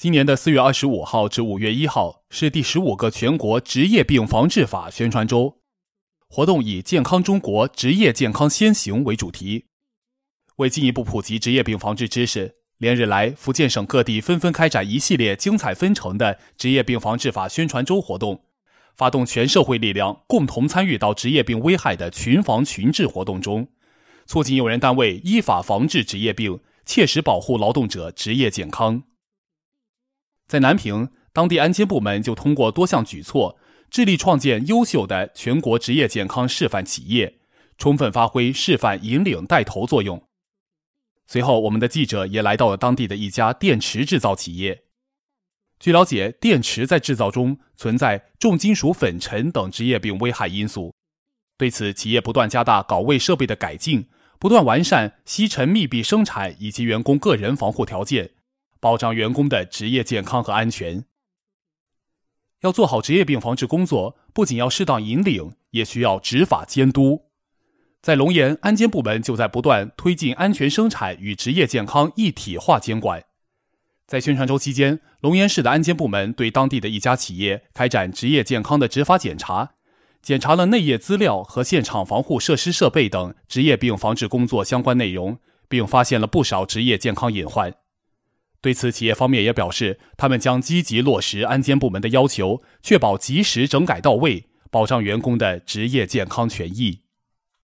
今年的四月二十五号至五月一号是第十五个全国职业病防治法宣传周，活动以“健康中国，职业健康先行”为主题。为进一步普及职业病防治知识，连日来，福建省各地纷纷开展一系列精彩纷呈的职业病防治法宣传周活动，发动全社会力量共同参与到职业病危害的群防群治活动中，促进用人单位依法防治职业病，切实保护劳动者职业健康。在南平，当地安监部门就通过多项举措，致力创建优秀的全国职业健康示范企业，充分发挥示范引领带头作用。随后，我们的记者也来到了当地的一家电池制造企业。据了解，电池在制造中存在重金属粉尘等职业病危害因素，对此，企业不断加大岗位设备的改进，不断完善吸尘密闭生产以及员工个人防护条件。保障员工的职业健康和安全。要做好职业病防治工作，不仅要适当引领，也需要执法监督。在龙岩，安监部门就在不断推进安全生产与职业健康一体化监管。在宣传周期间，龙岩市的安监部门对当地的一家企业开展职业健康的执法检查，检查了内业资料和现场防护设施设备等职业病防治工作相关内容，并发现了不少职业健康隐患。对此，企业方面也表示，他们将积极落实安监部门的要求，确保及时整改到位，保障员工的职业健康权益。